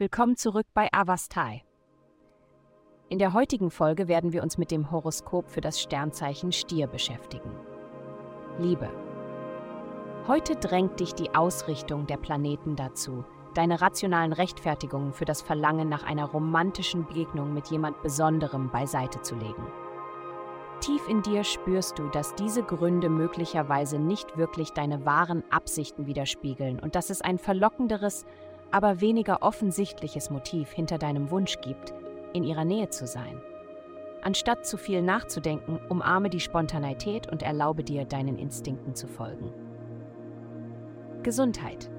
Willkommen zurück bei Avastai. In der heutigen Folge werden wir uns mit dem Horoskop für das Sternzeichen Stier beschäftigen. Liebe. Heute drängt dich die Ausrichtung der Planeten dazu, deine rationalen Rechtfertigungen für das Verlangen nach einer romantischen Begegnung mit jemand Besonderem beiseite zu legen. Tief in dir spürst du, dass diese Gründe möglicherweise nicht wirklich deine wahren Absichten widerspiegeln und dass es ein verlockenderes, aber weniger offensichtliches Motiv hinter deinem Wunsch gibt, in ihrer Nähe zu sein. Anstatt zu viel nachzudenken, umarme die Spontaneität und erlaube dir, deinen Instinkten zu folgen. Gesundheit.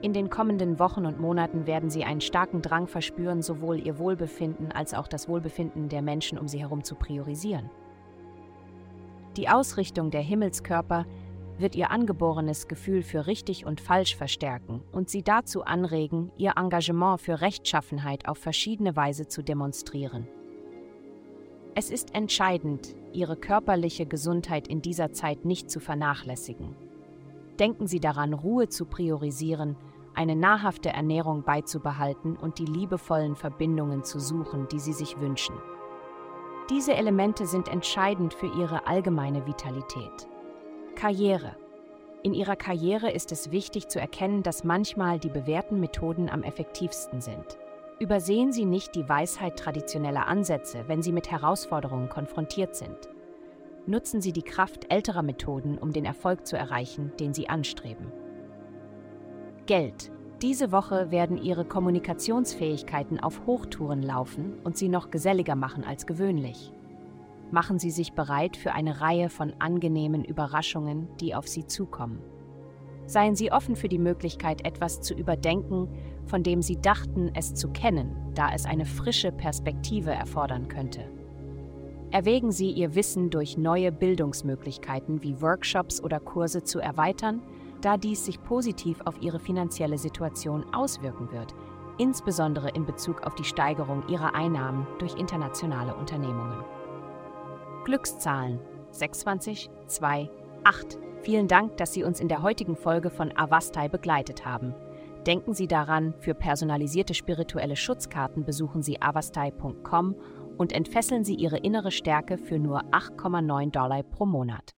In den kommenden Wochen und Monaten werden Sie einen starken Drang verspüren, sowohl Ihr Wohlbefinden als auch das Wohlbefinden der Menschen um Sie herum zu priorisieren. Die Ausrichtung der Himmelskörper wird ihr angeborenes Gefühl für richtig und falsch verstärken und sie dazu anregen, ihr Engagement für Rechtschaffenheit auf verschiedene Weise zu demonstrieren. Es ist entscheidend, ihre körperliche Gesundheit in dieser Zeit nicht zu vernachlässigen. Denken Sie daran, Ruhe zu priorisieren, eine nahrhafte Ernährung beizubehalten und die liebevollen Verbindungen zu suchen, die Sie sich wünschen. Diese Elemente sind entscheidend für Ihre allgemeine Vitalität. Karriere. In Ihrer Karriere ist es wichtig zu erkennen, dass manchmal die bewährten Methoden am effektivsten sind. Übersehen Sie nicht die Weisheit traditioneller Ansätze, wenn Sie mit Herausforderungen konfrontiert sind. Nutzen Sie die Kraft älterer Methoden, um den Erfolg zu erreichen, den Sie anstreben. Geld. Diese Woche werden Ihre Kommunikationsfähigkeiten auf Hochtouren laufen und Sie noch geselliger machen als gewöhnlich machen Sie sich bereit für eine Reihe von angenehmen Überraschungen, die auf Sie zukommen. Seien Sie offen für die Möglichkeit, etwas zu überdenken, von dem Sie dachten, es zu kennen, da es eine frische Perspektive erfordern könnte. Erwägen Sie, Ihr Wissen durch neue Bildungsmöglichkeiten wie Workshops oder Kurse zu erweitern, da dies sich positiv auf Ihre finanzielle Situation auswirken wird, insbesondere in Bezug auf die Steigerung Ihrer Einnahmen durch internationale Unternehmungen. Glückszahlen 26, 2, 8. Vielen Dank, dass Sie uns in der heutigen Folge von Avastai begleitet haben. Denken Sie daran, für personalisierte spirituelle Schutzkarten besuchen Sie avastai.com und entfesseln Sie Ihre innere Stärke für nur 8,9 Dollar pro Monat.